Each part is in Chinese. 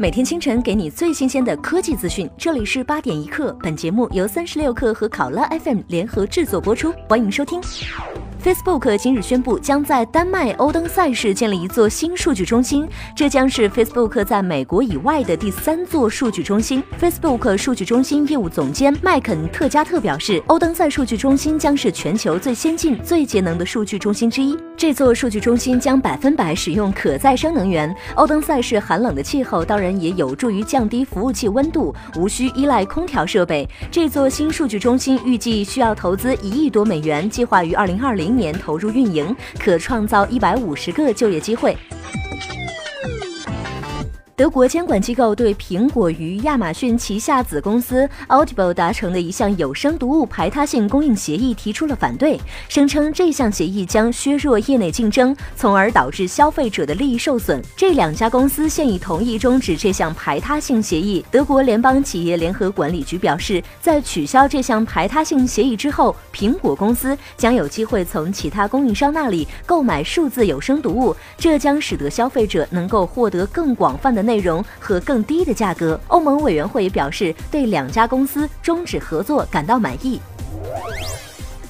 每天清晨给你最新鲜的科技资讯，这里是八点一刻。本节目由三十六克和考拉 FM 联合制作播出，欢迎收听。Facebook 今日宣布，将在丹麦欧登塞市建立一座新数据中心，这将是 Facebook 在美国以外的第三座数据中心。Facebook 数据中心业务总监麦肯特加特表示，欧登塞数据中心将是全球最先进、最节能的数据中心之一。这座数据中心将百分百使用可再生能源。欧登塞市寒冷的气候当然也有助于降低服务器温度，无需依赖空调设备。这座新数据中心预计需要投资一亿多美元，计划于二零二零年投入运营，可创造一百五十个就业机会。德国监管机构对苹果与亚马逊旗下子公司 Audible 达成的一项有声读物排他性供应协议提出了反对，声称这项协议将削弱业内竞争，从而导致消费者的利益受损。这两家公司现已同意终止这项排他性协议。德国联邦企业联合管理局表示，在取消这项排他性协议之后，苹果公司将有机会从其他供应商那里购买数字有声读物，这将使得消费者能够获得更广泛的。内容和更低的价格。欧盟委员会表示，对两家公司终止合作感到满意。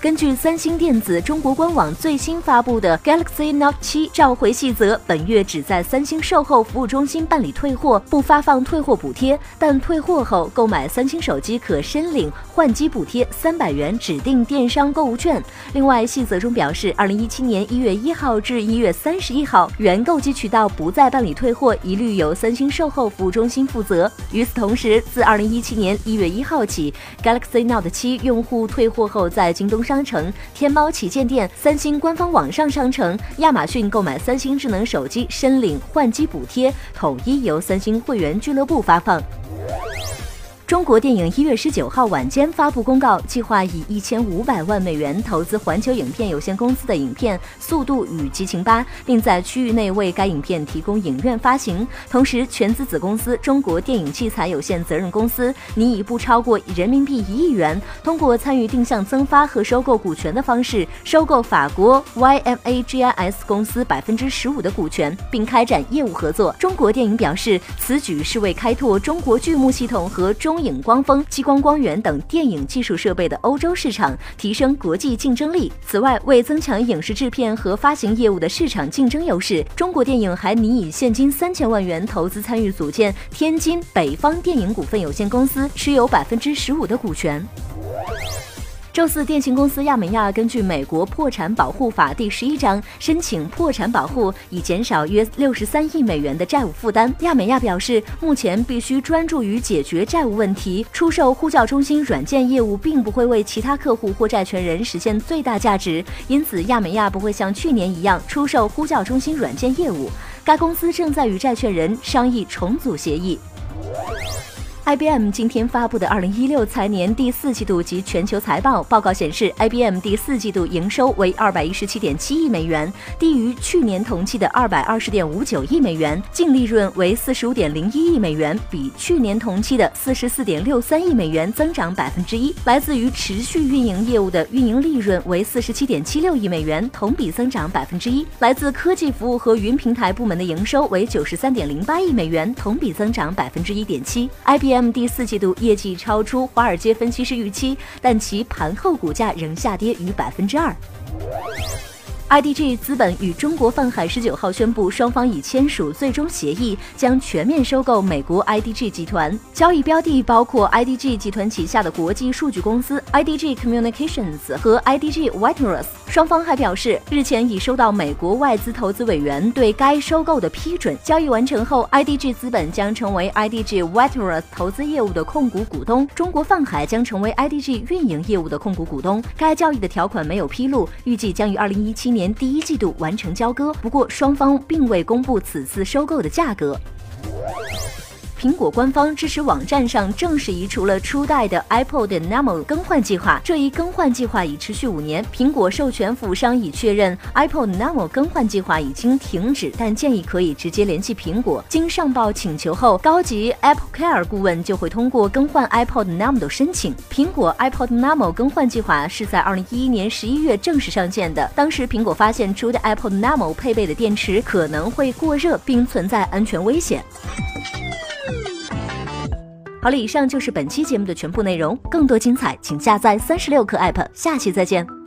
根据三星电子中国官网最新发布的 Galaxy Note 7召回细则，本月只在三星售后服务中心办理退货，不发放退货补贴。但退货后购买三星手机可申领换机补贴三百元指定电商购物券。另外，细则中表示，二零一七年一月一号至一月三十一号，原购机渠道不再办理退货，一律由三星售后服务中心负责。与此同时，自二零一七年一月一号起，Galaxy Note 7用户退货后在京东。商城、天猫旗舰店、三星官方网上商城、亚马逊购买三星智能手机申领换机补贴，统一由三星会员俱乐部发放。中国电影一月十九号晚间发布公告，计划以一千五百万美元投资环球影片有限公司的影片《速度与激情八》，并在区域内为该影片提供影院发行。同时，全资子公司中国电影器材有限责任公司拟以不超过人民币一亿元，通过参与定向增发和收购股权的方式，收购法国 YMAGIS 公司百分之十五的股权，并开展业务合作。中国电影表示，此举是为开拓中国剧目系统和中。影光风、激光光源等电影技术设备的欧洲市场，提升国际竞争力。此外，为增强影视制片和发行业务的市场竞争优势，中国电影还拟以现金三千万元投资参与组建天津北方电影股份有限公司，持有百分之十五的股权。周四，电信公司亚美亚根据美国破产保护法第十一章申请破产保护，以减少约六十三亿美元的债务负担。亚美亚表示，目前必须专注于解决债务问题。出售呼叫中心软件业务并不会为其他客户或债权人实现最大价值，因此亚美亚不会像去年一样出售呼叫中心软件业务。该公司正在与债权人商议重组协议。IBM 今天发布的二零一六财年第四季度及全球财报报告显示，IBM 第四季度营收为二百一十七点七亿美元，低于去年同期的二百二十点五九亿美元；净利润为四十五点零一亿美元，比去年同期的四十四点六三亿美元增长百分之一。来自于持续运营业务的运营利润为四十七点七六亿美元，同比增长百分之一。来自科技服务和云平台部门的营收为九十三点零八亿美元，同比增长百分之一点七。IBM M 第四季度业绩超出华尔街分析师预期，但其盘后股价仍下跌逾百分之二。IDG 资本与中国泛海十九号宣布，双方已签署最终协议，将全面收购美国 IDG 集团。交易标的包括 IDG 集团旗下的国际数据公司 IDG Communications 和 IDG w i t e r u s。双方还表示，日前已收到美国外资投资委员对该收购的批准。交易完成后，IDG 资本将成为 IDG Wireless 投资业务的控股股东，中国泛海将成为 IDG 运营业务的控股股东。该交易的条款没有披露，预计将于二零一七。年第一季度完成交割，不过双方并未公布此次收购的价格。苹果官方支持网站上正式移除了初代的 iPod Nano 更换计划。这一更换计划已持续五年。苹果授权服务商已确认 iPod Nano 更换计划已经停止，但建议可以直接联系苹果。经上报请求后，高级 Apple Care 顾问就会通过更换 iPod Nano 的申请。苹果 iPod Nano 更换计划是在2011年11月正式上线的。当时苹果发现初代 iPod Nano 配备的电池可能会过热，并存在安全危险。好了，以上就是本期节目的全部内容，更多精彩请下载三十六课 app，下期再见。